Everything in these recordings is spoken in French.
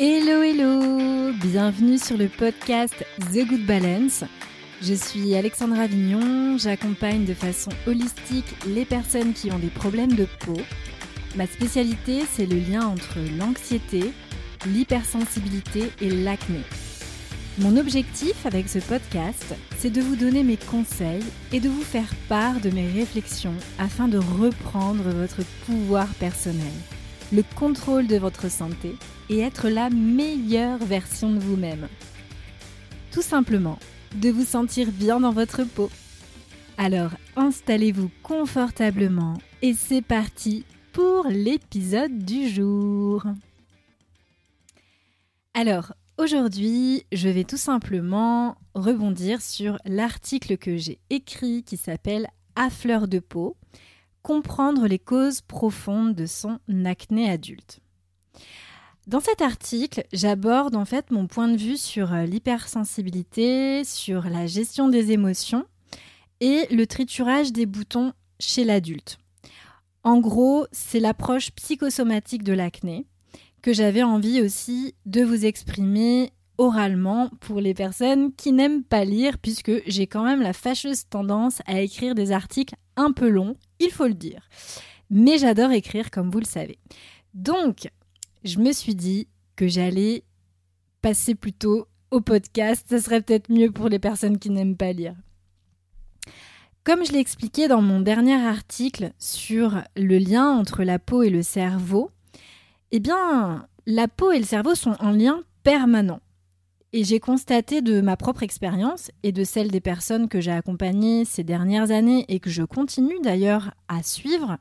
Hello hello Bienvenue sur le podcast The Good Balance. Je suis Alexandra Vignon, j'accompagne de façon holistique les personnes qui ont des problèmes de peau. Ma spécialité, c'est le lien entre l'anxiété, l'hypersensibilité et l'acné. Mon objectif avec ce podcast, c'est de vous donner mes conseils et de vous faire part de mes réflexions afin de reprendre votre pouvoir personnel, le contrôle de votre santé et être la meilleure version de vous-même. Tout simplement, de vous sentir bien dans votre peau. Alors installez-vous confortablement et c'est parti pour l'épisode du jour. Alors, aujourd'hui, je vais tout simplement rebondir sur l'article que j'ai écrit qui s'appelle À fleur de peau, comprendre les causes profondes de son acné adulte. Dans cet article, j'aborde en fait mon point de vue sur euh, l'hypersensibilité, sur la gestion des émotions et le triturage des boutons chez l'adulte. En gros, c'est l'approche psychosomatique de l'acné que j'avais envie aussi de vous exprimer oralement pour les personnes qui n'aiment pas lire, puisque j'ai quand même la fâcheuse tendance à écrire des articles un peu longs, il faut le dire. Mais j'adore écrire, comme vous le savez. Donc, je me suis dit que j'allais passer plutôt au podcast. Ce serait peut-être mieux pour les personnes qui n'aiment pas lire. Comme je l'ai expliqué dans mon dernier article sur le lien entre la peau et le cerveau, eh bien, la peau et le cerveau sont en lien permanent. Et j'ai constaté de ma propre expérience et de celle des personnes que j'ai accompagnées ces dernières années et que je continue d'ailleurs à suivre,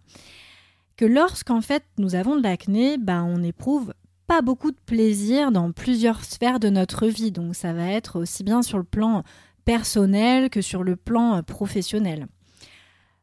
que lorsqu'en fait nous avons de l'acné, ben, on éprouve pas beaucoup de plaisir dans plusieurs sphères de notre vie. Donc ça va être aussi bien sur le plan personnel que sur le plan professionnel.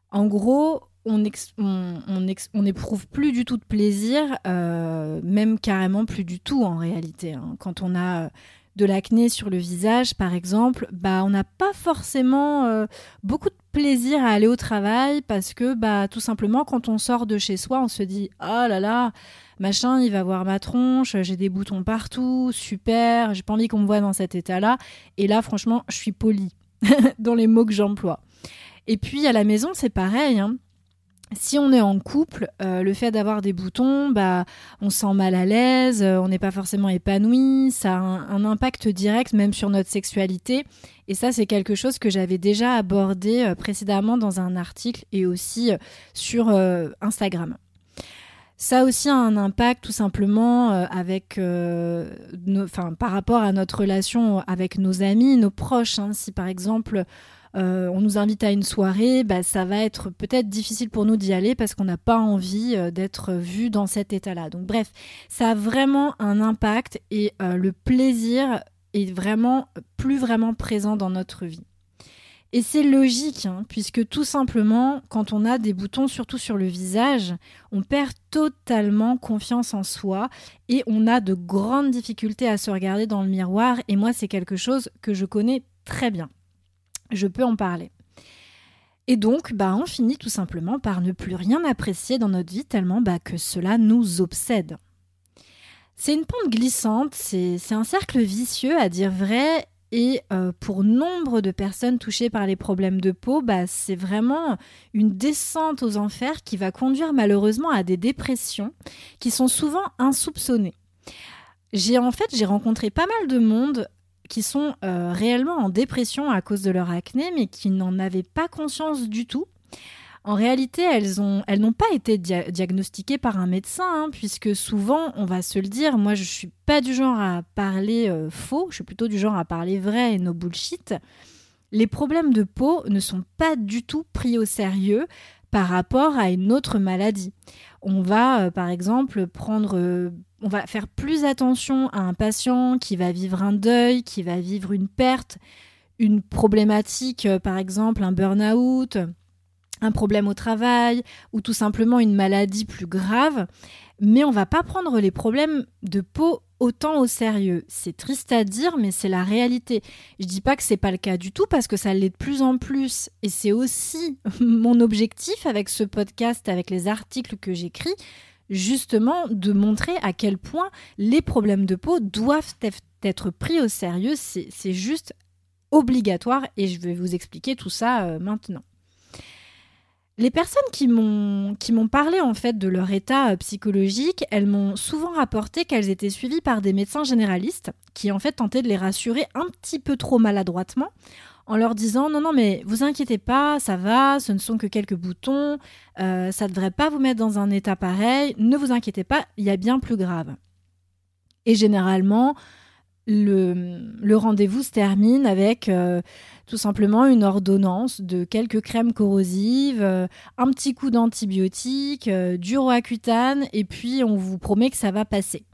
En gros, on n'éprouve plus du tout de plaisir, euh, même carrément plus du tout en réalité. Hein. Quand on a de l'acné sur le visage, par exemple, bah, on n'a pas forcément euh, beaucoup de plaisir à aller au travail parce que bah, tout simplement, quand on sort de chez soi, on se dit Oh là là, machin, il va voir ma tronche, j'ai des boutons partout, super, j'ai pas envie qu'on me voit dans cet état-là. Et là, franchement, je suis polie dans les mots que j'emploie. Et puis à la maison, c'est pareil. Hein si on est en couple, euh, le fait d'avoir des boutons, bah, on se sent mal à l'aise, euh, on n'est pas forcément épanoui, ça a un, impact direct même sur notre sexualité. Et ça, c'est quelque chose que j'avais déjà abordé euh, précédemment dans un article et aussi sur Instagram. Ça aussi a un impact tout simplement avec, par rapport à notre relation avec nos amis, nos proches. Hein. Si par exemple euh, on nous invite à une soirée, bah, ça va être peut-être difficile pour nous d'y aller parce qu'on n'a pas envie euh, d'être vu dans cet état-là. Donc bref, ça a vraiment un impact et euh, le plaisir est vraiment plus vraiment présent dans notre vie. Et c'est logique, hein, puisque tout simplement, quand on a des boutons, surtout sur le visage, on perd totalement confiance en soi et on a de grandes difficultés à se regarder dans le miroir. Et moi, c'est quelque chose que je connais très bien je peux en parler. Et donc, bah, on finit tout simplement par ne plus rien apprécier dans notre vie tellement bah, que cela nous obsède. C'est une pente glissante, c'est un cercle vicieux à dire vrai, et euh, pour nombre de personnes touchées par les problèmes de peau, bah, c'est vraiment une descente aux enfers qui va conduire malheureusement à des dépressions qui sont souvent insoupçonnées. J'ai en fait j'ai rencontré pas mal de monde qui sont euh, réellement en dépression à cause de leur acné, mais qui n'en avaient pas conscience du tout. En réalité, elles n'ont pas été diagnostiquées par un médecin, hein, puisque souvent, on va se le dire, moi je ne suis pas du genre à parler euh, faux, je suis plutôt du genre à parler vrai et no bullshit. Les problèmes de peau ne sont pas du tout pris au sérieux par rapport à une autre maladie. On va, euh, par exemple, prendre on va faire plus attention à un patient qui va vivre un deuil, qui va vivre une perte, une problématique, euh, par exemple un burn-out, un problème au travail ou tout simplement une maladie plus grave, mais on va pas prendre les problèmes de peau autant au sérieux. C'est triste à dire, mais c'est la réalité. Je dis pas que c'est pas le cas du tout parce que ça l'est de plus en plus, et c'est aussi mon objectif avec ce podcast, avec les articles que j'écris, justement de montrer à quel point les problèmes de peau doivent être pris au sérieux. C'est juste obligatoire et je vais vous expliquer tout ça euh, maintenant. Les personnes qui m'ont parlé en fait de leur état euh, psychologique, elles m'ont souvent rapporté qu'elles étaient suivies par des médecins généralistes qui en fait tentaient de les rassurer un petit peu trop maladroitement en leur disant non non mais vous inquiétez pas, ça va, ce ne sont que quelques boutons, euh, ça ne devrait pas vous mettre dans un état pareil, ne vous inquiétez pas, il y a bien plus grave. Et généralement, le, rendez-vous se termine avec euh, tout simplement une ordonnance de quelques crèmes corrosives, euh, un petit coup d'antibiotiques, euh, du roaccutane, et puis on vous promet que ça va passer.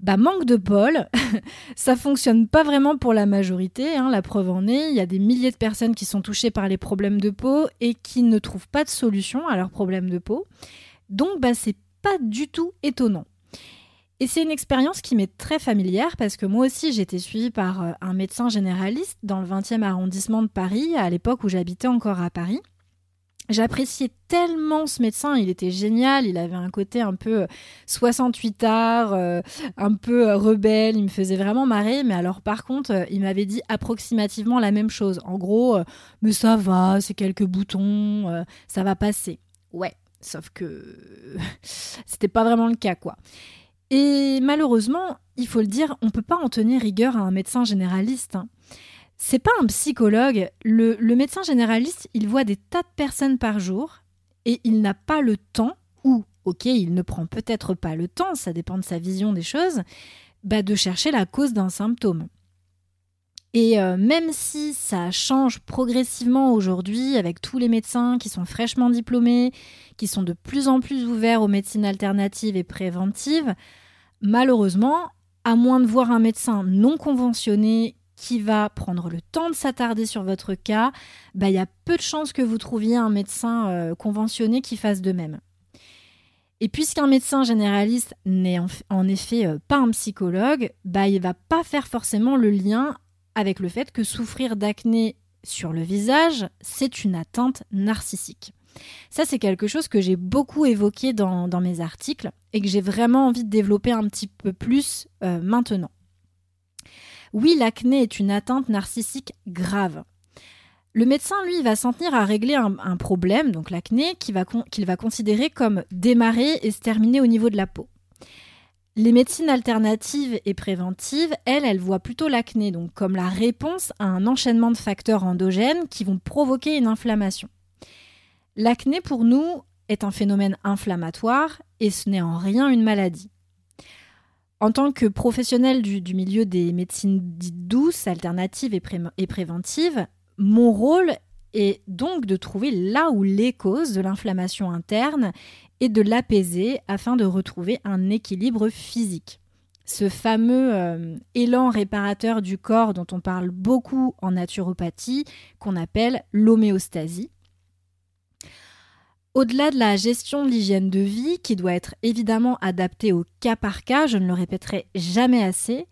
Bah manque de bol, ça fonctionne pas vraiment pour la majorité, hein, la preuve en est, il y a des milliers de personnes qui sont touchées par les problèmes de peau et qui ne trouvent pas de solution à leurs problèmes de peau. Donc bah c'est pas du tout étonnant. Et c'est une expérience qui m'est très familière parce que moi aussi été suivie par euh, un médecin généraliste dans le 20e arrondissement de Paris, à l'époque où j'habitais encore à Paris. J'appréciais tellement ce médecin, il était génial, il avait un côté un peu 68 euh, art, euh, un peu rebelle, il me faisait vraiment marrer, mais alors par contre, il m'avait dit approximativement la même chose. En gros, mais ça va, c'est quelques boutons, ça va passer. Ouais, sauf que c'était pas vraiment le cas quoi. Et malheureusement, il faut le dire, on ne peut pas en tenir rigueur à un médecin généraliste. Hein. C'est pas un psychologue. Le, médecin généraliste, il voit des tas de personnes par jour et il n'a pas le temps, ou, ok, il ne prend peut-être pas le temps, ça dépend de sa vision des choses, bah, de chercher la cause d'un symptôme. Et euh, même si ça change progressivement aujourd'hui avec tous les médecins qui sont fraîchement diplômés, qui sont de plus en plus ouverts aux médecines alternatives et préventives, malheureusement, à moins de voir un médecin non conventionné qui va prendre le temps de s'attarder sur votre cas, bah, il y a peu de chances que vous trouviez un médecin euh, conventionné qui fasse de même. Et puisqu'un médecin généraliste n'est en, effet euh, pas un psychologue, bah, il ne va pas faire forcément le lien avec le fait que souffrir d'acné sur le visage, c'est une atteinte narcissique. Ça, c'est quelque chose que j'ai beaucoup évoqué dans, mes articles et que j'ai vraiment envie de développer un petit peu plus euh, maintenant. Oui, l'acné est une atteinte narcissique grave. Le médecin, lui, va s'en tenir à régler un, problème, donc l'acné, qu'il va, va considérer comme démarré et se terminer au niveau de la peau. Les médecines alternatives et préventives, elles, elles voient plutôt l'acné donc comme la réponse à un enchaînement de facteurs endogènes qui vont provoquer une inflammation. L'acné pour nous est un phénomène inflammatoire et ce n'est en rien une maladie. En tant que professionnel du, milieu des médecines dites douces, alternatives et, et préventives, mon rôle est donc de trouver là où les causes de l'inflammation interne et de l'apaiser afin de retrouver un équilibre physique. Ce fameux euh, élan réparateur du corps dont on parle beaucoup en naturopathie, qu'on appelle l'homéostasie. Au-delà de la gestion de l'hygiène de vie, qui doit être évidemment adaptée au cas par cas, je ne le répéterai jamais assez,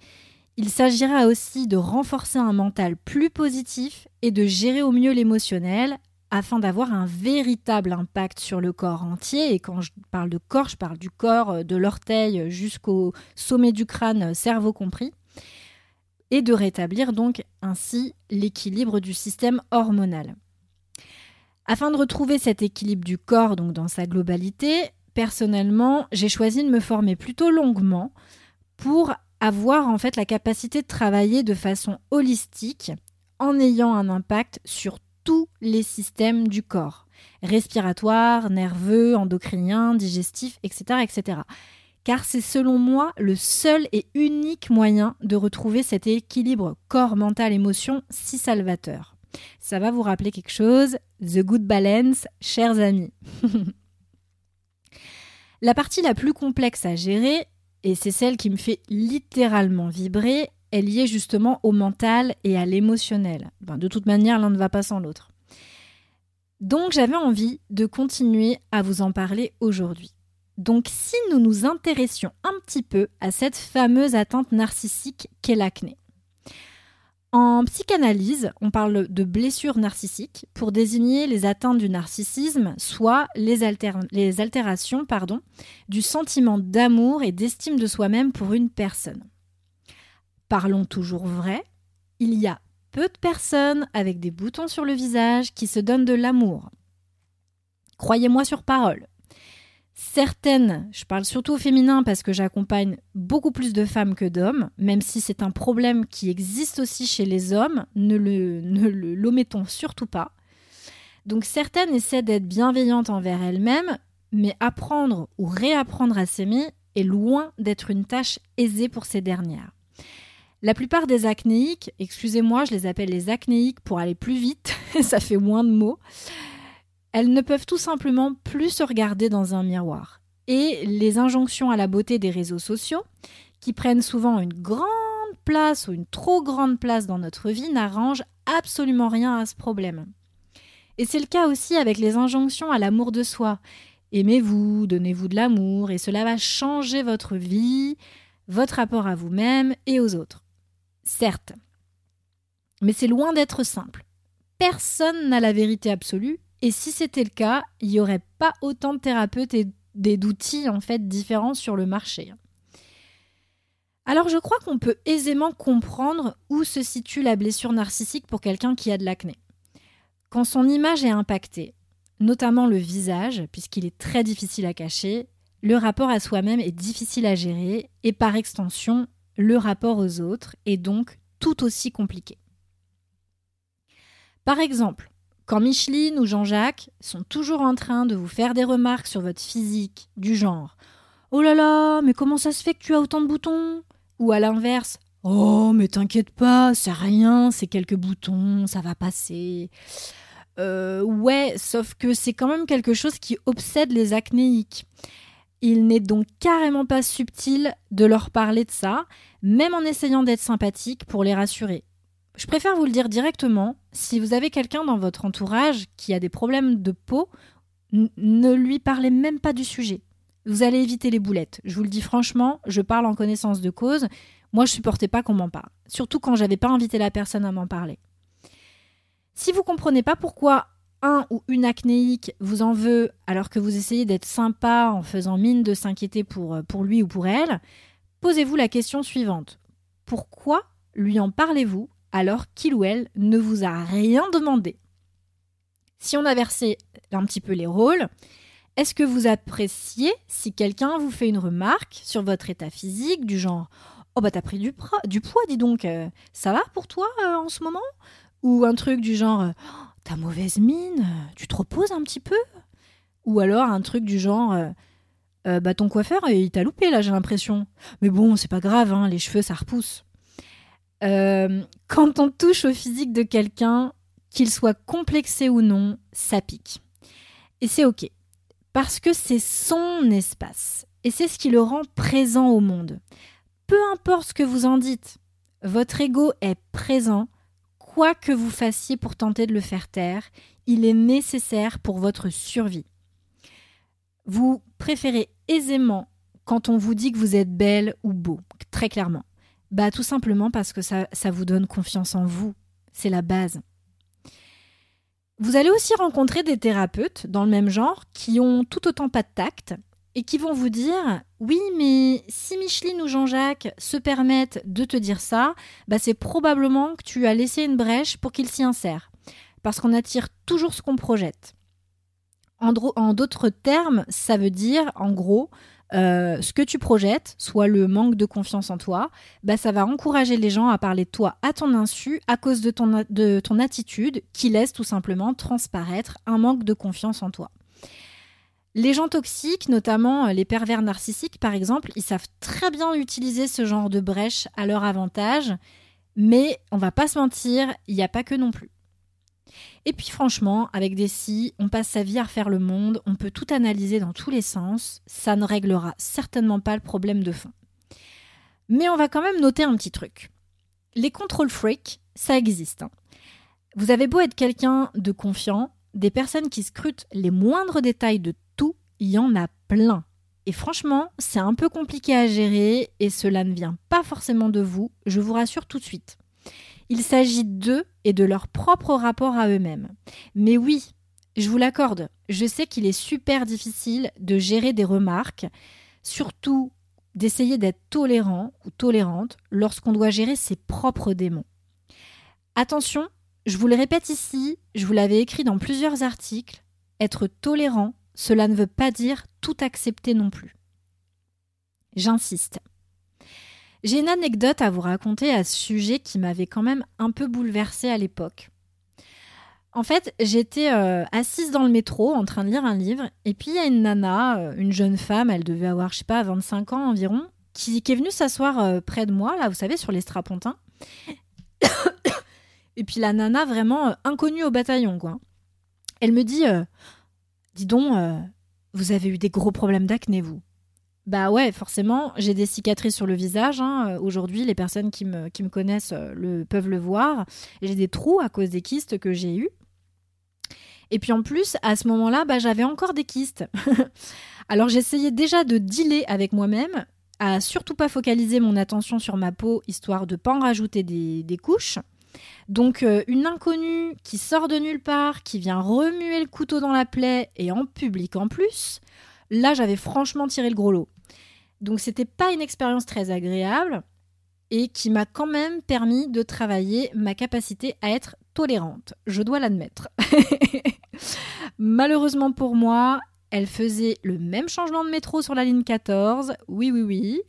il s'agira aussi de renforcer un mental plus positif et de gérer au mieux l'émotionnel afin d'avoir un véritable impact sur le corps entier. Et quand je parle de corps, je parle du corps, euh, de l'orteil jusqu'au sommet du crâne, euh, cerveau compris. Et de rétablir donc ainsi l'équilibre du système hormonal. Afin de retrouver cet équilibre du corps donc dans sa globalité, personnellement, j'ai choisi de me former plutôt longuement pour avoir en fait la capacité de travailler de façon holistique en ayant un impact sur tous les systèmes du corps, respiratoire, nerveux, endocrinien, digestif, etc. etc. Car c'est selon moi le seul et unique moyen de retrouver cet équilibre corps, mental, émotion si salvateur. Ça va vous rappeler quelque chose? The Good Balance, chers amis. la partie la plus complexe à gérer, et c'est celle qui me fait littéralement vibrer, est liée justement au mental et à l'émotionnel. de toute manière, l'un ne va pas sans l'autre. Donc j'avais envie de continuer à vous en parler aujourd'hui. Donc si nous nous intéressions un petit peu à cette fameuse atteinte narcissique qu'est l'acné. En psychanalyse, on parle de blessures narcissiques pour désigner les atteintes du narcissisme, soit les, les altérations pardon, du sentiment d'amour et d'estime de soi-même pour une personne. Parlons toujours vrai, il y a peu de personnes avec des boutons sur le visage qui se donnent de l'amour. Croyez-moi sur parole. Certaines, je parle surtout au féminin parce que j'accompagne beaucoup plus de femmes que d'hommes, même si c'est un problème qui existe aussi chez les hommes, ne le, l'omettons surtout pas. Donc certaines essaient d'être bienveillantes envers elles-mêmes, mais apprendre ou réapprendre à s'aimer est loin d'être une tâche aisée pour ces dernières. La plupart des acnéiques, excusez-moi, je les appelle les acnéiques pour aller plus vite, ça fait moins de mots, elles ne peuvent tout simplement plus se regarder dans un miroir. Et les injonctions à la beauté des réseaux sociaux, qui prennent souvent une grande place ou une trop grande place dans notre vie, n'arrangent absolument rien à ce problème. Et c'est le cas aussi avec les injonctions à l'amour de soi. Aimez-vous, donnez-vous de l'amour, et cela va changer votre vie, votre rapport à vous-même et aux autres. Certes. Mais c'est loin d'être simple. Personne n'a la vérité absolue, et si c'était le cas, il n'y aurait pas autant de thérapeutes et d'outils en fait différents sur le marché. Alors je crois qu'on peut aisément comprendre où se situe la blessure narcissique pour quelqu'un qui a de l'acné. Quand son image est impactée, notamment le visage, puisqu'il est très difficile à cacher, le rapport à soi-même est difficile à gérer et par extension, le rapport aux autres est donc tout aussi compliqué. Par exemple, quand Micheline ou Jean-Jacques sont toujours en train de vous faire des remarques sur votre physique, du genre Oh là là, mais comment ça se fait que tu as autant de boutons? Ou à l'inverse Oh, mais t'inquiète pas, c'est rien, c'est quelques boutons, ça va passer. Euh, ouais, sauf que c'est quand même quelque chose qui obsède les acnéiques. Il n'est donc carrément pas subtil de leur parler de ça, même en essayant d'être sympathique pour les rassurer. Je préfère vous le dire directement, si vous avez quelqu'un dans votre entourage qui a des problèmes de peau, ne lui parlez même pas du sujet. Vous allez éviter les boulettes. Je vous le dis franchement, je parle en connaissance de cause. Moi, je supportais pas qu'on m'en parle, surtout quand j'avais pas invité la personne à m'en parler. Si vous comprenez pas pourquoi un ou une acnéique vous en veut alors que vous essayez d'être sympa en faisant mine de s'inquiéter pour, pour lui ou pour elle, posez-vous la question suivante. Pourquoi lui en parlez-vous alors qu'il ou elle ne vous a rien demandé? Si on a versé un petit peu les rôles, est-ce que vous appréciez si quelqu'un vous fait une remarque sur votre état physique du genre Oh bah t'as pris du, du, poids, dis donc, euh, ça va pour toi euh, en ce moment? Ou un truc du genre T'as mauvaise mine, tu te reposes un petit peu Ou alors un truc du genre euh, Bah ton coiffeur il t'a loupé là j'ai l'impression. Mais bon c'est pas grave, hein, les cheveux ça repousse. Euh, quand on touche au physique de quelqu'un, qu'il soit complexé ou non, ça pique. Et c'est ok, parce que c'est son espace, et c'est ce qui le rend présent au monde. Peu importe ce que vous en dites, votre ego est présent, quoi que vous fassiez pour tenter de le faire taire, il est nécessaire pour votre survie. Vous préférez aisément quand on vous dit que vous êtes belle ou beau, très clairement. Bah tout simplement parce que ça, ça vous donne confiance en vous. C'est la base. Vous allez aussi rencontrer des thérapeutes dans le même genre qui ont tout autant pas de tact et qui vont vous dire oui mais si Micheline ou Jean-Jacques se permettent de te dire ça, bah c'est probablement que tu as laissé une brèche pour qu'ils s'y insèrent. Parce qu'on attire toujours ce qu'on projette. En, en d'autres termes, ça veut dire en gros euh, ce que tu projettes, soit le manque de confiance en toi, bah, ça va encourager les gens à parler de toi à ton insu à cause de ton, de ton attitude qui laisse tout simplement transparaître un manque de confiance en toi. Les gens toxiques, notamment les pervers narcissiques par exemple, ils savent très bien utiliser ce genre de brèche à leur avantage, mais on va pas se mentir, il n'y a pas que non plus. Et puis franchement, avec des si, on passe sa vie à refaire le monde, on peut tout analyser dans tous les sens, ça ne réglera certainement pas le problème de fond. Mais on va quand même noter un petit truc. Les contrôles freaks, ça existe. Hein. Vous avez beau être quelqu'un de confiant, des personnes qui scrutent les moindres détails de il y en a plein. Et franchement, c'est un peu compliqué à gérer et cela ne vient pas forcément de vous, je vous rassure tout de suite. Il s'agit d'eux et de leur propre rapport à eux-mêmes. Mais oui, je vous l'accorde, je sais qu'il est super difficile de gérer des remarques, surtout d'essayer d'être tolérant ou tolérante lorsqu'on doit gérer ses propres démons. Attention, je vous le répète ici, je vous l'avais écrit dans plusieurs articles, être tolérant, cela ne veut pas dire tout accepter non plus. J'insiste. J'ai une anecdote à vous raconter à ce sujet qui m'avait quand même un peu bouleversée à l'époque. En fait, j'étais euh, assise dans le métro en train de lire un livre, et puis il y a une nana, euh, une jeune femme, elle devait avoir, je sais pas, 25 ans environ, qui, est venue s'asseoir euh, près de moi, là, vous savez, sur les strapontins. et puis la nana, vraiment inconnue au bataillon, quoi. Elle me dit Dis donc, vous avez eu des gros problèmes d'acné, vous bah ouais, forcément, j'ai des cicatrices sur le visage. Hein. Aujourd'hui, les personnes qui me, qui connaissent le, peuvent le voir. J'ai des trous à cause des kystes que j'ai eus. Et puis en plus, à ce moment-là, bah, j'avais encore des kystes. Alors j'essayais déjà de dealer avec moi-même, à surtout pas focaliser mon attention sur ma peau, histoire de pas en rajouter des, couches. Donc euh, une inconnue qui sort de nulle part, qui vient remuer le couteau dans la plaie et en public en plus, là j'avais franchement tiré le gros lot. Donc c'était pas une expérience très agréable et qui m'a quand même permis de travailler ma capacité à être tolérante, je dois l'admettre. Malheureusement pour moi, elle faisait le même changement de métro sur la ligne 14, oui oui oui.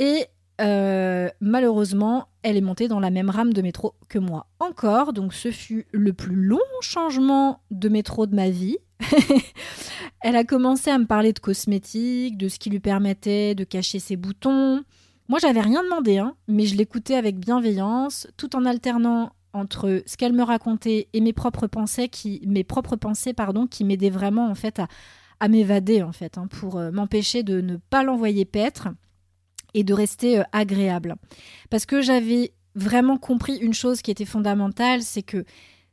Et euh, malheureusement, elle est montée dans la même rame de métro que moi. Encore, donc ce fut le plus long changement de métro de ma vie. elle a commencé à me parler de cosmétiques, de ce qui lui permettait de cacher ses boutons, moi, j'avais rien demandé, hein, mais je l'écoutais avec bienveillance, tout en alternant entre ce qu'elle me racontait et mes propres pensées, qui, mes propres pensées, pardon, qui m'aidaient vraiment en fait à, m'évader en fait, hein, pour euh, m'empêcher de ne pas l'envoyer paître et de rester euh, agréable. Parce que j'avais vraiment compris une chose qui était fondamentale, c'est que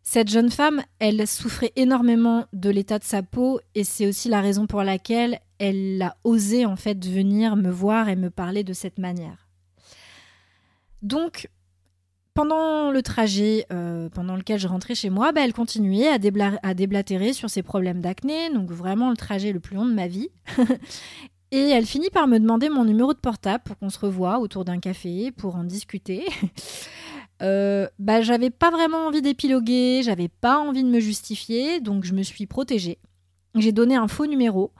cette jeune femme, elle souffrait énormément de l'état de sa peau et c'est aussi la raison pour laquelle elle a osé en fait venir me voir et me parler de cette manière. Donc, pendant le trajet euh, pendant lequel je rentrais chez moi, bah, elle continuait à, à, déblatérer sur ses problèmes d'acné, donc vraiment le trajet le plus long de ma vie. et elle finit par me demander mon numéro de portable pour qu'on se revoie autour d'un café pour en discuter. Euh, bah, j'avais pas vraiment envie d'épiloguer, j'avais pas envie de me justifier, donc je me suis protégée. J'ai donné un faux numéro.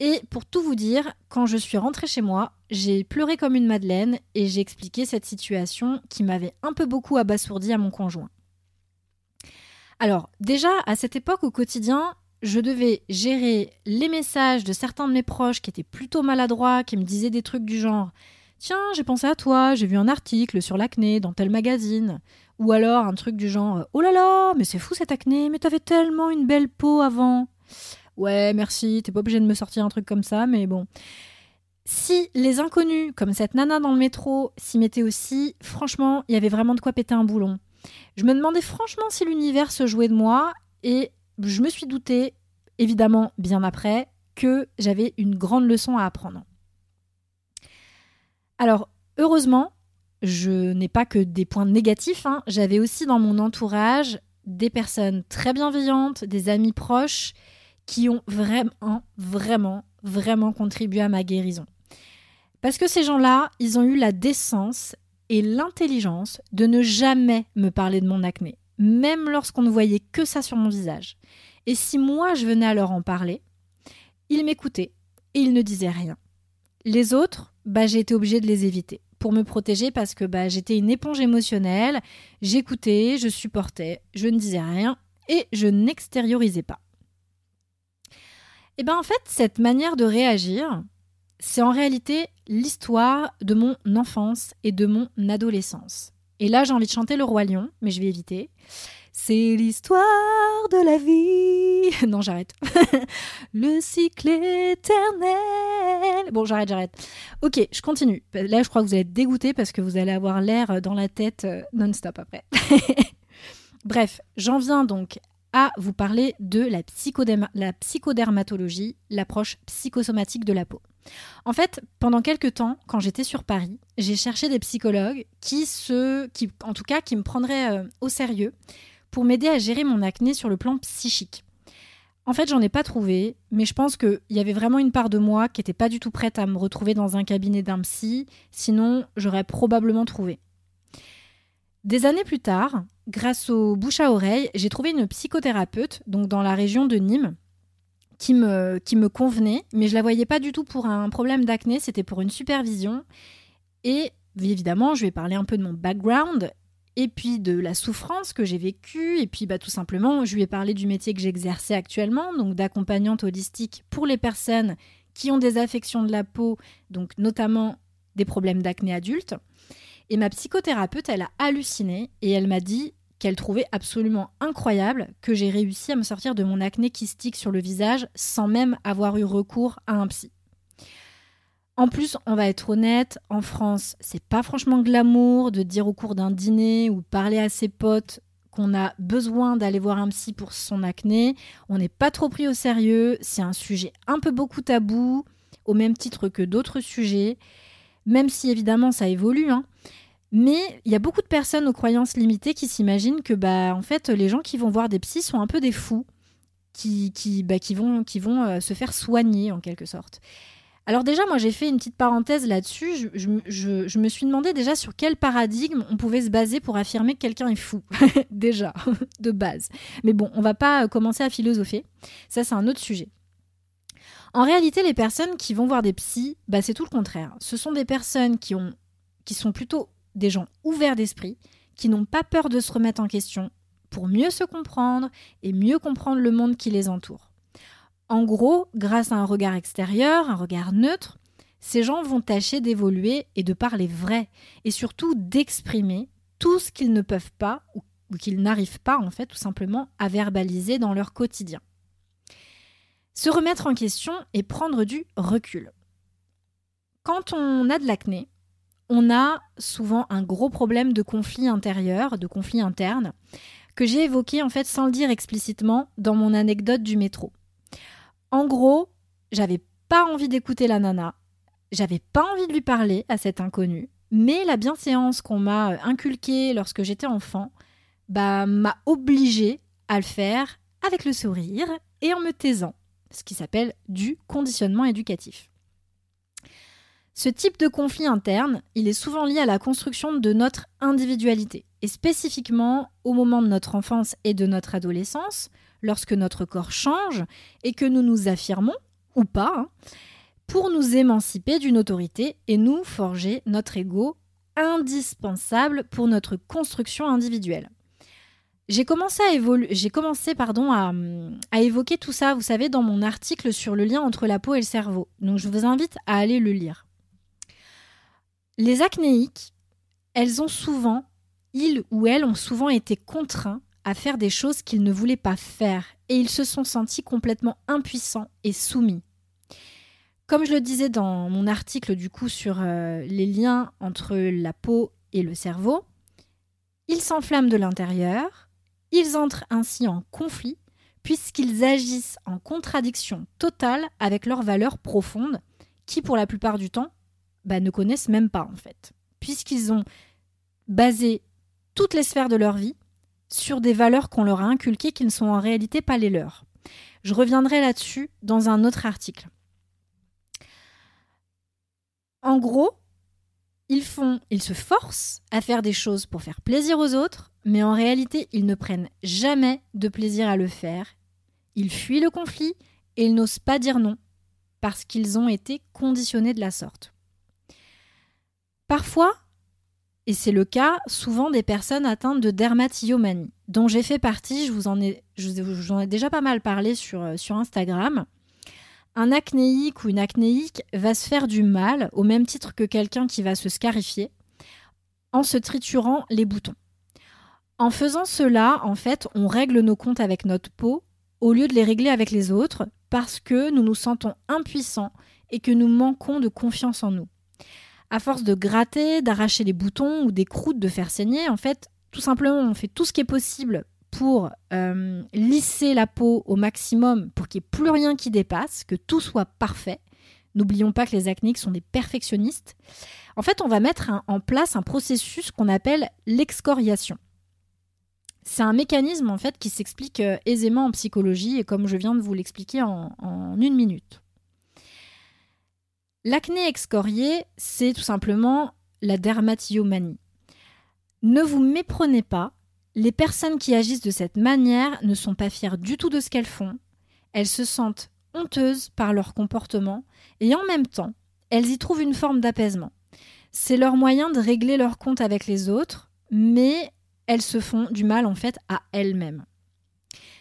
Et pour tout vous dire, quand je suis rentrée chez moi, j'ai pleuré comme une madeleine et j'ai expliqué cette situation qui m'avait un peu beaucoup abasourdi à mon conjoint. Alors, déjà, à cette époque au quotidien, je devais gérer les messages de certains de mes proches qui étaient plutôt maladroits, qui me disaient des trucs du genre Tiens, j'ai pensé à toi, j'ai vu un article sur l'acné dans tel magazine. Ou alors un truc du genre Oh là là, mais c'est fou cette acné, mais t'avais tellement une belle peau avant. Ouais, merci, t'es pas obligé de me sortir un truc comme ça, mais bon. Si les inconnus, comme cette nana dans le métro, s'y mettaient aussi, franchement, il y avait vraiment de quoi péter un boulon. Je me demandais franchement si l'univers se jouait de moi, et je me suis douté, évidemment bien après, que j'avais une grande leçon à apprendre. Alors, heureusement, je n'ai pas que des points négatifs. Hein. J'avais aussi dans mon entourage des personnes très bienveillantes, des amis proches qui ont vraiment, vraiment, vraiment contribué à ma guérison. Parce que ces gens-là, ils ont eu la décence et l'intelligence de ne jamais me parler de mon acné, même lorsqu'on ne voyait que ça sur mon visage. Et si moi je venais à leur en parler, ils m'écoutaient et ils ne disaient rien. Les autres, bah, j'ai été obligée de les éviter pour me protéger parce que bah, j'étais une éponge émotionnelle, j'écoutais, je supportais, je ne disais rien et je n'extériorisais pas. Et bien en fait, cette manière de réagir, c'est en réalité l'histoire de mon enfance et de mon adolescence. Et là, j'ai envie de chanter le roi lion, mais je vais éviter. C'est l'histoire de la vie. non, j'arrête. le cycle éternel. Bon, j'arrête, j'arrête. Ok, je continue. Là, je crois que vous allez être dégoûté parce que vous allez avoir l'air dans la tête euh, non-stop après. Bref, j'en viens donc à vous parler de la, psychodermatologie, l'approche psychosomatique de la peau. En fait, pendant quelques temps, quand j'étais sur Paris, j'ai cherché des psychologues qui se, qui, en tout cas, qui me prendraient euh, au sérieux pour m'aider à gérer mon acné sur le plan psychique. En fait, j'en ai pas trouvé, mais je pense qu'il y avait vraiment une part de moi qui n'était pas du tout prête à me retrouver dans un cabinet d'un psy, sinon j'aurais probablement trouvé. Des années plus tard, grâce au bouche à oreille, j'ai trouvé une psychothérapeute, donc dans la région de Nîmes, qui me, qui me convenait, mais je la voyais pas du tout pour un problème d'acné, c'était pour une supervision. Et évidemment, je vais parler un peu de mon background et puis de la souffrance que j'ai vécue, et puis bah, tout simplement, je lui ai parlé du métier que j'exerçais actuellement, donc d'accompagnante holistique pour les personnes qui ont des affections de la peau, donc notamment des problèmes d'acné adulte. Et ma psychothérapeute, elle a halluciné et elle m'a dit qu'elle trouvait absolument incroyable que j'ai réussi à me sortir de mon acné kystique sur le visage sans même avoir eu recours à un psy. En plus, on va être honnête, en France, c'est pas franchement glamour de dire au cours d'un dîner ou parler à ses potes qu'on a besoin d'aller voir un psy pour son acné. On n'est pas trop pris au sérieux, c'est un sujet un peu beaucoup tabou, au même titre que d'autres sujets, même si évidemment ça évolue. Hein. Mais il y a beaucoup de personnes aux croyances limitées qui s'imaginent que bah, en fait, les gens qui vont voir des psys sont un peu des fous, qui, qui, bah, qui vont, qui vont euh, se faire soigner en quelque sorte. Alors déjà, moi j'ai fait une petite parenthèse là-dessus. Je, me suis demandé déjà sur quel paradigme on pouvait se baser pour affirmer que quelqu'un est fou. déjà, de base. Mais bon, on va pas euh, commencer à philosopher. Ça, c'est un autre sujet. En réalité, les personnes qui vont voir des psys, bah, c'est tout le contraire. Ce sont des personnes qui, ont, qui sont plutôt des gens ouverts d'esprit, qui n'ont pas peur de se remettre en question pour mieux se comprendre et mieux comprendre le monde qui les entoure. En gros, grâce à un regard extérieur, un regard neutre, ces gens vont tâcher d'évoluer et de parler vrai, et surtout d'exprimer tout ce qu'ils ne peuvent pas ou, qu'ils n'arrivent pas en fait tout simplement à verbaliser dans leur quotidien. Se remettre en question et prendre du recul. Quand on a de l'acné, on a souvent un gros problème de conflit intérieur, de conflit interne, que j'ai évoqué en fait sans le dire explicitement dans mon anecdote du métro. En gros, j'avais pas envie d'écouter la nana, j'avais pas envie de lui parler à cet inconnu, mais la bienséance qu'on m'a inculquée lorsque j'étais enfant, bah m'a obligée à le faire avec le sourire et en me taisant, ce qui s'appelle du conditionnement éducatif. Ce type de conflit interne, il est souvent lié à la construction de notre individualité, et spécifiquement au moment de notre enfance et de notre adolescence, lorsque notre corps change et que nous nous affirmons, ou pas, hein, pour nous émanciper d'une autorité et nous forger notre ego indispensable pour notre construction individuelle. J'ai commencé, à, évoquer tout ça, vous savez, dans mon article sur le lien entre la peau et le cerveau. Donc je vous invite à aller le lire. Les acnéiques, elles ont souvent, ils ou elles ont souvent été contraints à faire des choses qu'ils ne voulaient pas faire et ils se sont sentis complètement impuissants et soumis. Comme je le disais dans mon article du coup sur euh, les liens entre la peau et le cerveau, ils s'enflamment de l'intérieur, ils entrent ainsi en conflit puisqu'ils agissent en contradiction totale avec leurs valeurs profondes qui pour la plupart du temps bah, ne connaissent même pas en fait, puisqu'ils ont basé toutes les sphères de leur vie sur des valeurs qu'on leur a inculquées qui ne sont en réalité pas les leurs. Je reviendrai là-dessus dans un autre article. En gros, ils font, ils se forcent à faire des choses pour faire plaisir aux autres, mais en réalité, ils ne prennent jamais de plaisir à le faire. Ils fuient le conflit et ils n'osent pas dire non parce qu'ils ont été conditionnés de la sorte. Parfois, et c'est le cas souvent des personnes atteintes de dermatillomanie, dont j'ai fait partie, je vous en ai, déjà pas mal parlé sur, euh, sur Instagram. Un acnéique ou une acnéique va se faire du mal au même titre que quelqu'un qui va se scarifier en se triturant les boutons. En faisant cela, en fait, on règle nos comptes avec notre peau au lieu de les régler avec les autres parce que nous nous sentons impuissants et que nous manquons de confiance en nous à force de gratter, d'arracher les boutons ou des croûtes de faire saigner, en fait, tout simplement, on fait tout ce qui est possible pour euh, lisser la peau au maximum, pour qu'il n'y ait plus rien qui dépasse, que tout soit parfait. N'oublions pas que les acnéiques sont des perfectionnistes. En fait, on va mettre en place un processus qu'on appelle l'excoriation. C'est un mécanisme en fait qui s'explique euh, aisément en psychologie et comme je viens de vous l'expliquer en, en une minute. L'acné excoriée, c'est tout simplement la dermatillomanie. Ne vous méprenez pas, les personnes qui agissent de cette manière ne sont pas fières du tout de ce qu'elles font, elles se sentent honteuses par leur comportement et en même temps, elles y trouvent une forme d'apaisement. C'est leur moyen de régler leur compte avec les autres, mais elles se font du mal en fait à elles-mêmes.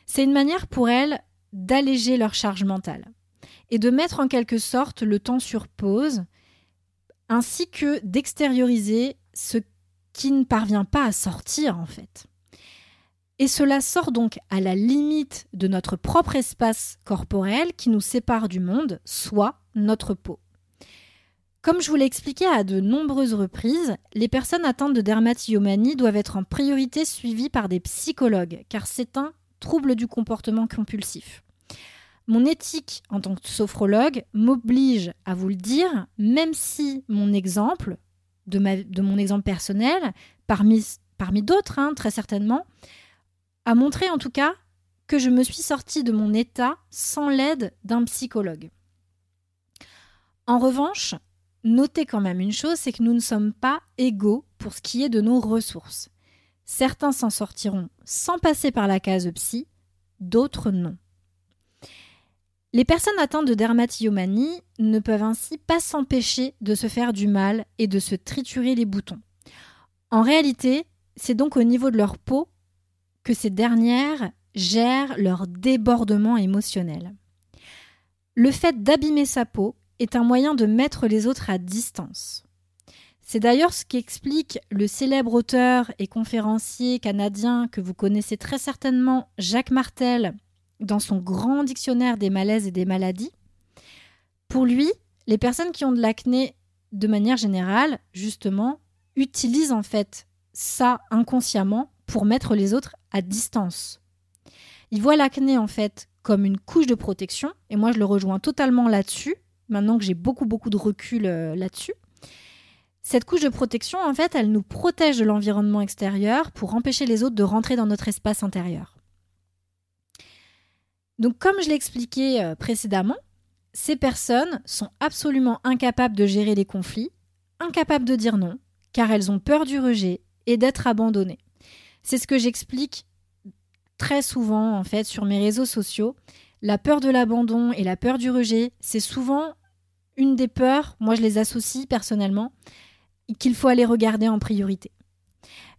C'est une manière pour elles d'alléger leur charge mentale et de mettre en quelque sorte le temps sur pause, ainsi que d'extérioriser ce qui ne parvient pas à sortir en fait. Et cela sort donc à la limite de notre propre espace corporel qui nous sépare du monde, soit notre peau. Comme je vous l'ai expliqué à de nombreuses reprises, les personnes atteintes de dermatillomanie doivent être en priorité suivies par des psychologues, car c'est un trouble du comportement compulsif. Mon éthique en tant que sophrologue m'oblige à vous le dire, même si mon exemple, de, mon exemple personnel, parmi, d'autres, hein, très certainement, a montré en tout cas que je me suis sortie de mon état sans l'aide d'un psychologue. En revanche, notez quand même une chose, c'est que nous ne sommes pas égaux pour ce qui est de nos ressources. Certains s'en sortiront sans passer par la case psy, d'autres non. Les personnes atteintes de dermatillomanie ne peuvent ainsi pas s'empêcher de se faire du mal et de se triturer les boutons. En réalité, c'est donc au niveau de leur peau que ces dernières gèrent leur débordement émotionnel. Le fait d'abîmer sa peau est un moyen de mettre les autres à distance. C'est d'ailleurs ce qui explique le célèbre auteur et conférencier canadien que vous connaissez très certainement, Jacques Martel, dans son grand dictionnaire des malaises et des maladies. Pour lui, les personnes qui ont de l'acné de manière générale, justement, utilisent en fait ça inconsciemment pour mettre les autres à distance. Il voit l'acné en fait comme une couche de protection, et moi je le rejoins totalement là-dessus, maintenant que j'ai beaucoup beaucoup de recul euh, là-dessus. Cette couche de protection, en fait, elle nous protège de l'environnement extérieur pour empêcher les autres de rentrer dans notre espace intérieur. Donc comme je l'ai expliqué euh, précédemment, ces personnes sont absolument incapables de gérer les conflits, incapables de dire non, car elles ont peur du rejet et d'être abandonnées. C'est ce que j'explique très souvent en fait sur mes réseaux sociaux. La peur de l'abandon et la peur du rejet, c'est souvent une des peurs, moi je les associe personnellement, qu'il faut aller regarder en priorité.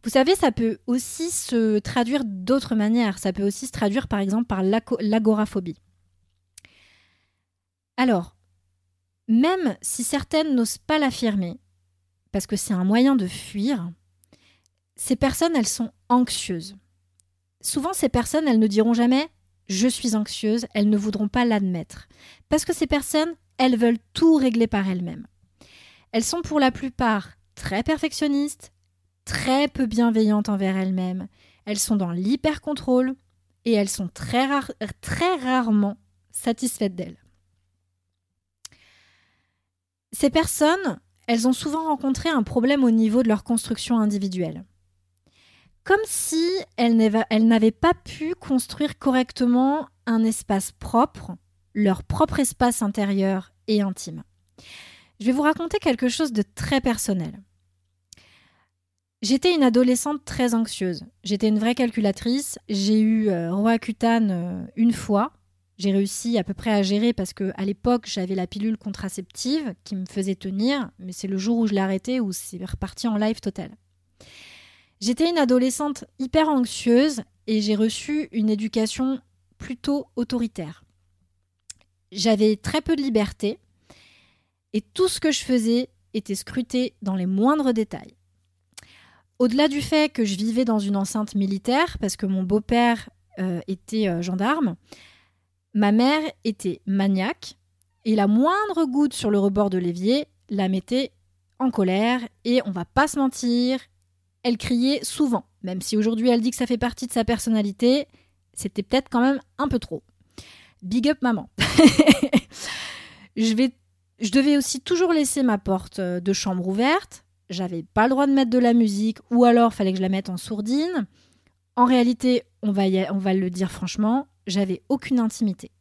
Vous savez, ça peut aussi se traduire d'autres manières. Ça peut aussi se traduire par exemple par l'agoraphobie. Alors, même si certaines n'osent pas l'affirmer, parce que c'est un moyen de fuir, ces personnes, elles sont anxieuses. Souvent, ces personnes, elles ne diront jamais je suis anxieuse, elles ne voudront pas l'admettre. Parce que ces personnes, elles veulent tout régler par elles-mêmes. Elles sont pour la plupart très perfectionnistes, très peu bienveillantes envers elles-mêmes, elles sont dans l'hyper-contrôle et elles sont très, très rarement satisfaites d'elles. Ces personnes, elles ont souvent rencontré un problème au niveau de leur construction individuelle. Comme si elles n'avaient pas pu construire correctement un espace propre, leur propre espace intérieur et intime. Je vais vous raconter quelque chose de très personnel. J'étais une adolescente très anxieuse. J'étais une vraie calculatrice. J'ai eu euh, Roaccutane euh, une fois. J'ai réussi à peu près à gérer parce que à l'époque j'avais la pilule contraceptive qui me faisait tenir, mais c'est le jour où je l'ai arrêtée où c'est reparti en live total. J'étais une adolescente hyper anxieuse et j'ai reçu une éducation plutôt autoritaire. J'avais très peu de liberté et tout ce que je faisais était scruté dans les moindres détails. Au-delà du fait que je vivais dans une enceinte militaire, parce que mon beau-père euh, était euh, gendarme, ma mère était maniaque, et la moindre goutte sur le rebord de l'évier la mettait en colère, et on va pas se mentir, elle criait souvent, même si aujourd'hui elle dit que ça fait partie de sa personnalité, c'était peut-être quand même un peu trop. Big up maman. je vais Je devais aussi toujours laisser ma porte euh, de chambre ouverte. J'avais pas le droit de mettre de la musique ou alors fallait que je la mette en sourdine. En réalité, on va, le dire franchement, j'avais aucune intimité.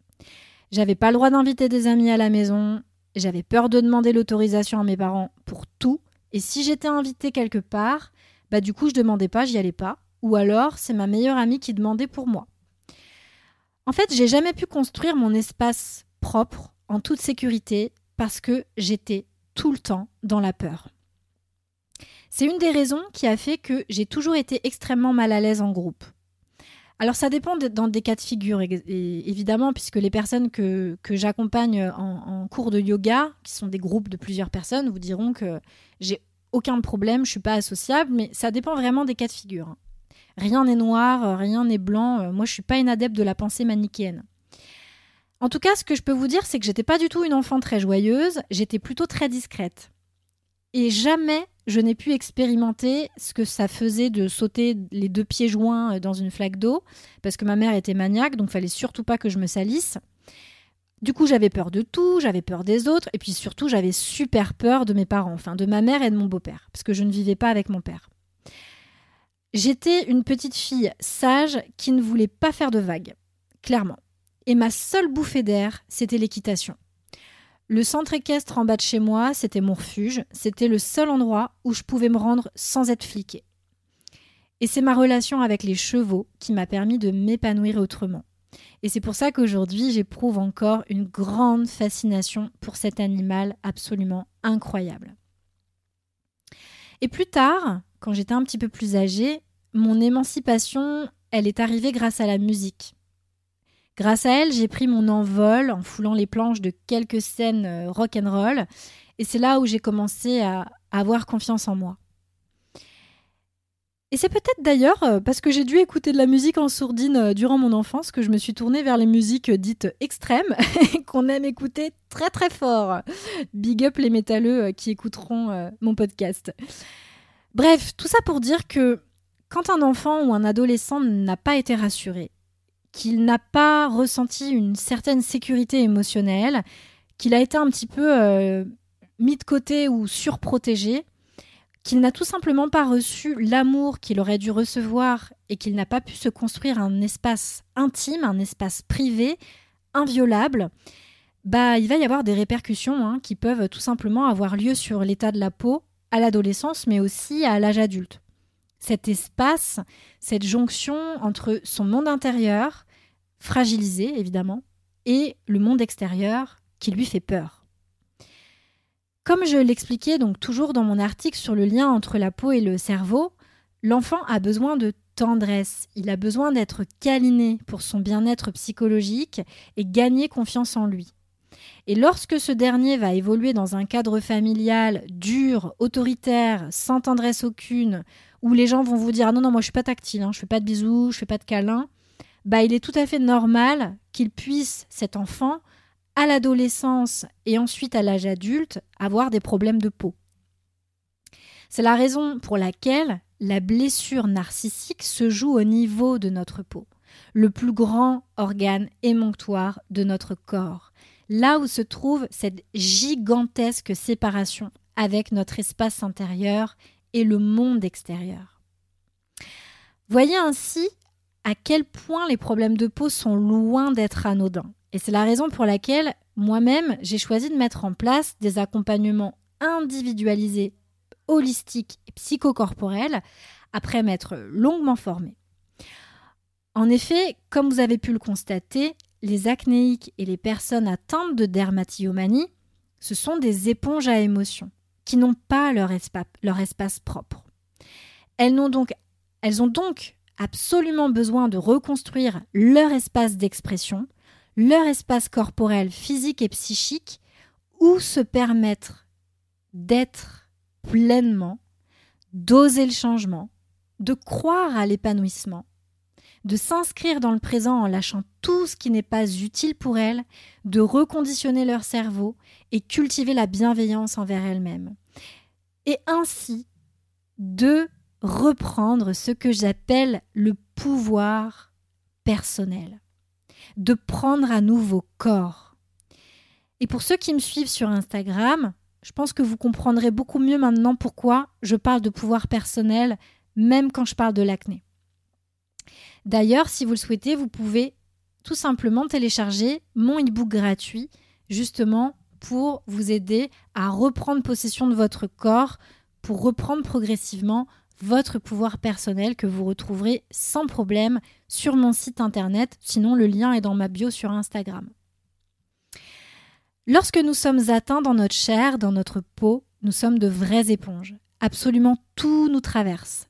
J'avais pas le droit d'inviter des amis à la maison. J'avais peur de demander l'autorisation à mes parents pour tout. Et si j'étais invitée quelque part, bah du coup je demandais pas, j'y allais pas. Ou alors c'est ma meilleure amie qui demandait pour moi. En fait, j'ai jamais pu construire mon espace propre en toute sécurité parce que j'étais tout le temps dans la peur. C'est une des raisons qui a fait que j'ai toujours été extrêmement mal à l'aise en groupe. Alors ça dépend dans des cas de figure, évidemment, puisque les personnes que, j'accompagne en, cours de yoga, qui sont des groupes de plusieurs personnes, vous diront que j'ai aucun problème, je suis pas associable, mais ça dépend vraiment des cas de figure. Rien n'est noir, rien n'est blanc. Moi, je suis pas une adepte de la pensée manichéenne. En tout cas, ce que je peux vous dire, c'est que j'étais pas du tout une enfant très joyeuse, j'étais plutôt très discrète. Et jamais je n'ai pu expérimenter ce que ça faisait de sauter les deux pieds joints euh, dans une flaque d'eau, parce que ma mère était maniaque, donc fallait surtout pas que je me salisse. Du coup, j'avais peur de tout, j'avais peur des autres, et puis surtout, j'avais super peur de mes parents, enfin de ma mère et de mon beau-père, parce que je ne vivais pas avec mon père. J'étais une petite fille sage qui ne voulait pas faire de vagues, clairement. Et ma seule bouffée d'air, c'était l'équitation. Le centre équestre en bas de chez moi, c'était mon refuge, c'était le seul endroit où je pouvais me rendre sans être fliquée. Et c'est ma relation avec les chevaux qui m'a permis de m'épanouir autrement. Et c'est pour ça qu'aujourd'hui, j'éprouve encore une grande fascination pour cet animal absolument incroyable. Et plus tard, quand j'étais un petit peu plus âgée, mon émancipation, elle est arrivée grâce à la musique. Grâce à elle, j'ai pris mon envol en foulant les planches de quelques scènes euh, rock and roll, et c'est là où j'ai commencé à, avoir confiance en moi. Et c'est peut-être d'ailleurs euh, parce que j'ai dû écouter de la musique en sourdine euh, durant mon enfance que je me suis tournée vers les musiques dites extrêmes qu'on aime écouter très très fort. Big up les métalleux qui écouteront mon podcast. Bref, tout ça pour dire que quand un enfant ou un adolescent n'a pas été rassuré, qu'il n'a pas ressenti une certaine sécurité émotionnelle, qu'il a été un petit peu euh, mis de côté ou surprotégé, qu'il n'a tout simplement pas reçu l'amour qu'il aurait dû recevoir et qu'il n'a pas pu se construire un espace intime, un espace privé, inviolable, bah il va y avoir des répercussions hein, qui peuvent tout simplement avoir lieu sur l'état de la peau à l'adolescence, mais aussi à l'âge adulte cet espace, cette jonction entre son monde intérieur, fragilisé évidemment, et le monde extérieur qui lui fait peur. Comme je l'expliquais donc toujours dans mon article sur le lien entre la peau et le cerveau, l'enfant a besoin de tendresse, il a besoin d'être câliné pour son bien-être psychologique et gagner confiance en lui. Et lorsque ce dernier va évoluer dans un cadre familial dur, autoritaire, sans tendresse aucune, où les gens vont vous dire ah non non moi je suis pas tactile, hein, je fais pas de bisous, je fais pas de câlins, bah il est tout à fait normal qu'il puisse cet enfant à l'adolescence et ensuite à l'âge adulte avoir des problèmes de peau. C'est la raison pour laquelle la blessure narcissique se joue au niveau de notre peau, le plus grand organe émonctoire de notre corps, là où se trouve cette gigantesque séparation avec notre espace intérieur et le monde extérieur. Voyez ainsi à quel point les problèmes de peau sont loin d'être anodins. Et c'est la raison pour laquelle moi-même, j'ai choisi de mettre en place des accompagnements individualisés, holistiques et psychocorporels après m'être longuement formée. En effet, comme vous avez pu le constater, les acnéiques et les personnes atteintes de dermatillomanie, ce sont des éponges à émotions qui n'ont pas leur, espace propre. Elles, ont donc, elles ont donc absolument besoin de reconstruire leur espace d'expression, leur espace corporel, physique et psychique, où se permettre d'être pleinement, d'oser le changement, de croire à l'épanouissement, de s'inscrire dans le présent en lâchant tout ce qui n'est pas utile pour elles, de reconditionner leur cerveau et cultiver la bienveillance envers elles-mêmes. Et ainsi de reprendre ce que j'appelle le pouvoir personnel, de prendre à nouveau corps. Et pour ceux qui me suivent sur Instagram, je pense que vous comprendrez beaucoup mieux maintenant pourquoi je parle de pouvoir personnel, même quand je parle de l'acné. D'ailleurs, si vous le souhaitez, vous pouvez tout simplement télécharger mon e-book gratuit, justement pour vous aider à reprendre possession de votre corps, pour reprendre progressivement votre pouvoir personnel que vous retrouverez sans problème sur mon site internet. Sinon, le lien est dans ma bio sur Instagram. Lorsque nous sommes atteints dans notre chair, dans notre peau, nous sommes de vraies éponges. Absolument tout nous traverse.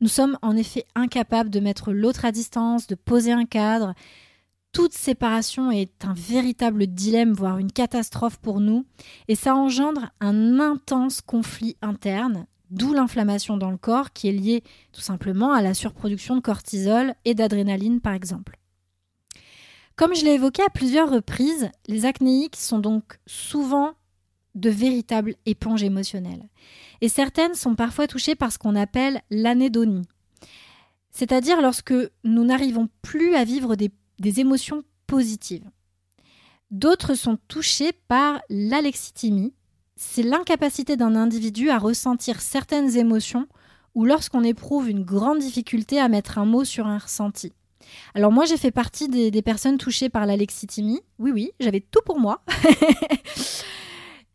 Nous sommes en effet incapables de mettre l'autre à distance, de poser un cadre. Toute séparation est un véritable dilemme, voire une catastrophe pour nous, et ça engendre un intense conflit interne, d'où l'inflammation dans le corps qui est liée tout simplement à la surproduction de cortisol et d'adrénaline par exemple. Comme je l'ai évoqué à plusieurs reprises, les acnéiques sont donc souvent de véritables éponges émotionnelles. Et certaines sont parfois touchées par ce qu'on appelle l'anédonie. C'est-à-dire lorsque nous n'arrivons plus à vivre des, émotions positives. D'autres sont touchées par l'alexithymie, c'est l'incapacité d'un individu à ressentir certaines émotions ou lorsqu'on éprouve une grande difficulté à mettre un mot sur un ressenti. Alors moi j'ai fait partie des, des personnes touchées par l'alexithymie. Oui oui, j'avais tout pour moi.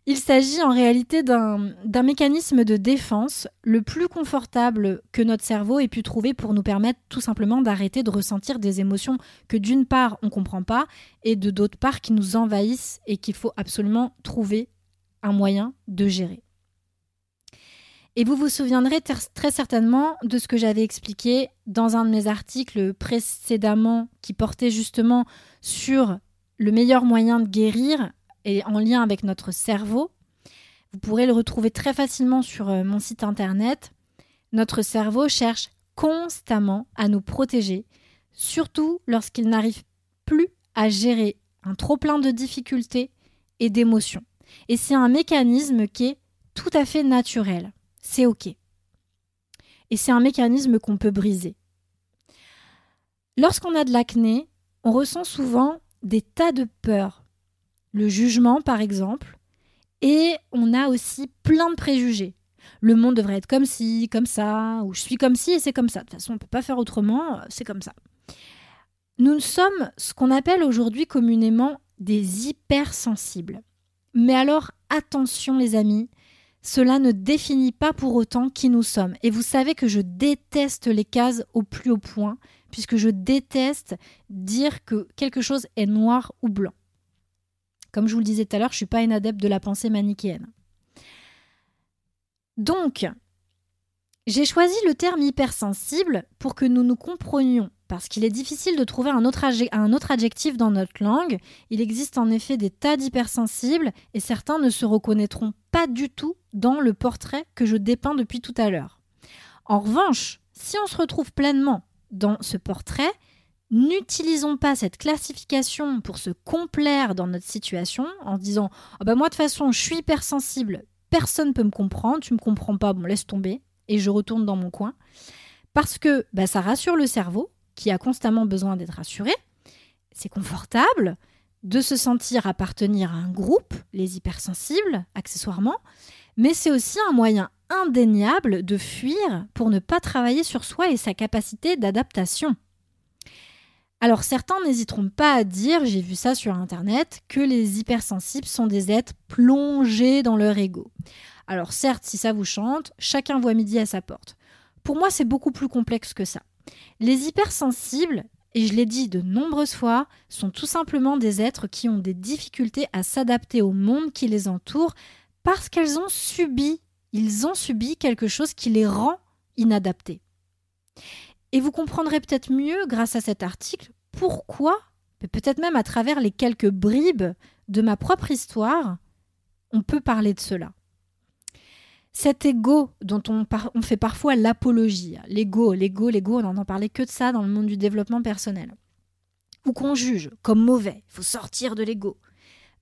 Il s'agit en réalité d'un mécanisme de défense le plus confortable que notre cerveau ait pu trouver pour nous permettre tout simplement d'arrêter de ressentir des émotions que d'une part on ne comprend pas et de d'autre part qui nous envahissent et qu'il faut absolument trouver un moyen de gérer. Et vous vous souviendrez très certainement de ce que j'avais expliqué dans un de mes articles précédemment qui portait justement sur le meilleur moyen de guérir et en lien avec notre cerveau. Vous pourrez le retrouver très facilement sur euh, mon site internet. Notre cerveau cherche constamment à nous protéger, surtout lorsqu'il n'arrive plus à gérer un trop-plein de difficultés et d'émotions. Et c'est un mécanisme qui est tout à fait naturel. C'est OK. Et c'est un mécanisme qu'on peut briser. Lorsqu'on a de l'acné, on ressent souvent des tas de peurs. Le jugement, par exemple. Et on a aussi plein de préjugés. Le monde devrait être comme ci, comme ça, ou je suis comme ci et c'est comme ça. De toute façon, on ne peut pas faire autrement, c'est comme ça. Nous sommes ce qu'on appelle aujourd'hui communément des hypersensibles. Mais alors attention les amis, cela ne définit pas pour autant qui nous sommes. Et vous savez que je déteste les cases au plus haut point, puisque je déteste dire que quelque chose est noir ou blanc. Comme je vous le disais tout à l'heure, je ne suis pas une adepte de la pensée manichéenne. Donc, j'ai choisi le terme hypersensible pour que nous nous comprenions parce qu'il est difficile de trouver un autre, un autre, adjectif dans notre langue. Il existe en effet des tas d'hypersensibles et certains ne se reconnaîtront pas du tout dans le portrait que je dépeins depuis tout à l'heure. En revanche, si on se retrouve pleinement dans ce portrait, n'utilisons pas cette classification pour se complaire dans notre situation en disant oh bah moi de toute façon je suis hypersensible, personne ne peut me comprendre, tu me comprends pas, bon laisse tomber et je retourne dans mon coin parce que bah, ça rassure le cerveau qui a constamment besoin d'être rassuré. C'est confortable de se sentir appartenir à un groupe, les hypersensibles, accessoirement, mais c'est aussi un moyen indéniable de fuir pour ne pas travailler sur soi et sa capacité d'adaptation. Alors certains n'hésiteront pas à dire, j'ai vu ça sur Internet, que les hypersensibles sont des êtres plongés dans leur ego. Alors certes, si ça vous chante, chacun voit midi à sa porte. Pour moi, c'est beaucoup plus complexe que ça. Les hypersensibles, et je l'ai dit de nombreuses fois, sont tout simplement des êtres qui ont des difficultés à s'adapter au monde qui les entoure parce qu'elles ont subi, ils ont subi quelque chose qui les rend inadaptés. Et vous comprendrez peut-être mieux, grâce à cet article, pourquoi, peut-être même à travers les quelques bribes de ma propre histoire, on peut parler de cela. Cet ego dont on, fait parfois l'apologie, l'ego, l'ego, l'ego, on n'entend parler que de ça dans le monde du développement personnel, ou qu'on juge comme mauvais, il faut sortir de l'ego.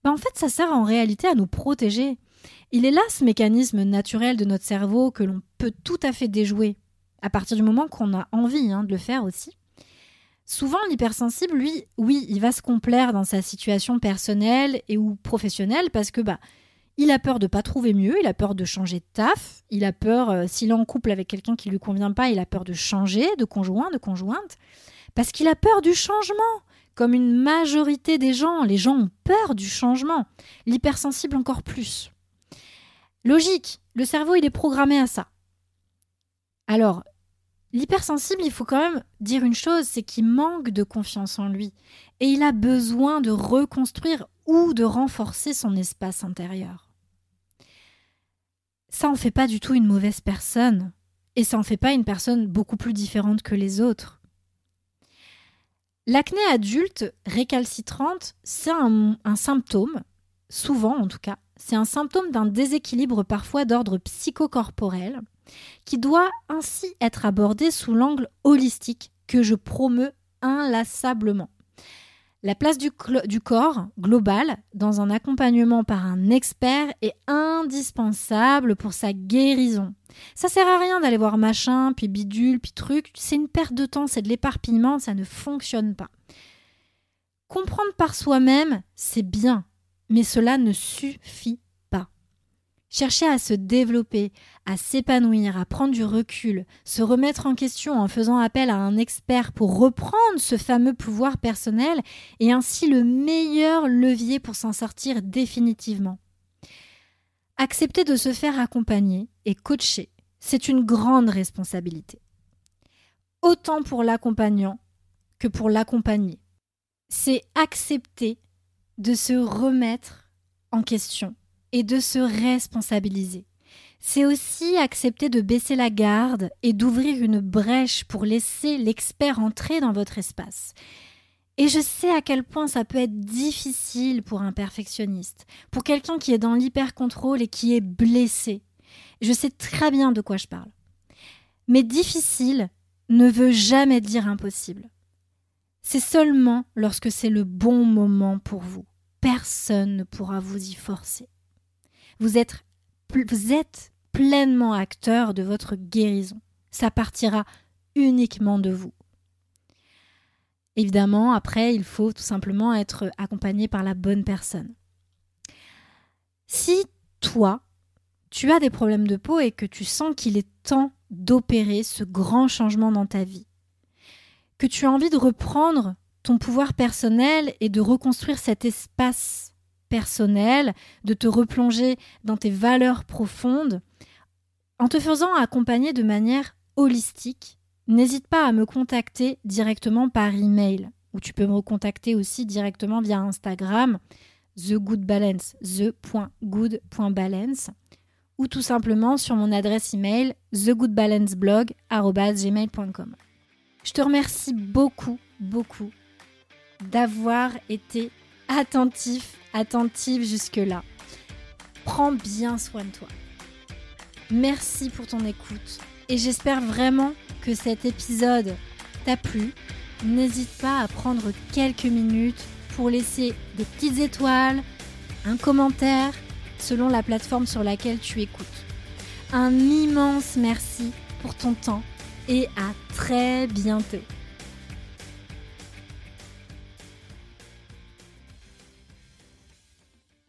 Ben en fait, ça sert en réalité à nous protéger. Il est là ce mécanisme naturel de notre cerveau que l'on peut tout à fait déjouer, à partir du moment qu'on a envie hein, de le faire aussi. Souvent, l'hypersensible, lui, oui, il va se complaire dans sa situation personnelle et ou professionnelle parce que bah, il a peur de pas trouver mieux, il a peur de changer de taf, il a peur, euh, s'il est en couple avec quelqu'un qui lui convient pas, il a peur de changer de conjoint, de conjointe, parce qu'il a peur du changement. Comme une majorité des gens, les gens ont peur du changement. L'hypersensible encore plus. Logique, le cerveau il est programmé à ça. Alors, l'hypersensible, il faut quand même dire une chose, c'est qu'il manque de confiance en lui et il a besoin de reconstruire ou de renforcer son espace intérieur. Ça en fait pas du tout une mauvaise personne et ça en fait pas une personne beaucoup plus différente que les autres. L'acné adulte récalcitrante, c'est un, un symptôme, souvent en tout cas, c'est un symptôme d'un déséquilibre parfois d'ordre psychocorporel qui doit ainsi être abordé sous l'angle holistique que je promeux inlassablement. La place du, corps global dans un accompagnement par un expert est indispensable pour sa guérison. Ça sert à rien d'aller voir machin, puis bidule, puis truc. C'est une perte de temps, c'est de l'éparpillement, ça ne fonctionne pas. Comprendre par soi-même, c'est bien, mais cela ne suffit Chercher à se développer, à s'épanouir, à prendre du recul, se remettre en question en faisant appel à un expert pour reprendre ce fameux pouvoir personnel est ainsi le meilleur levier pour s'en sortir définitivement. Accepter de se faire accompagner et coacher, c'est une grande responsabilité. Autant pour l'accompagnant que pour l'accompagner. C'est accepter de se remettre en question et de se responsabiliser. C'est aussi accepter de baisser la garde et d'ouvrir une brèche pour laisser l'expert entrer dans votre espace. Et je sais à quel point ça peut être difficile pour un perfectionniste, pour quelqu'un qui est dans l'hyper-contrôle et qui est blessé. Je sais très bien de quoi je parle. Mais difficile ne veut jamais dire impossible. C'est seulement lorsque c'est le bon moment pour vous. Personne ne pourra vous y forcer. Vous êtes, pleinement acteur de votre guérison. Ça partira uniquement de vous. Évidemment, après, il faut tout simplement être accompagné par la bonne personne. Si toi, tu as des problèmes de peau et que tu sens qu'il est temps d'opérer ce grand changement dans ta vie, que tu as envie de reprendre ton pouvoir personnel et de reconstruire cet espace personnel, de te replonger dans tes valeurs profondes, en te faisant accompagner de manière holistique, n'hésite pas à me contacter directement par email ou tu peux me recontacter aussi directement via Instagram the good balance the.good.balance ou tout simplement sur mon adresse email thegoodbalanceblog@gmail.com. Je te remercie beaucoup beaucoup d'avoir été attentif attentive jusque-là. Prends bien soin de toi. Merci pour ton écoute et j'espère vraiment que cet épisode t'a plu. N'hésite pas à prendre quelques minutes pour laisser des petites étoiles, un commentaire selon la plateforme sur laquelle tu écoutes. Un immense merci pour ton temps et à très bientôt.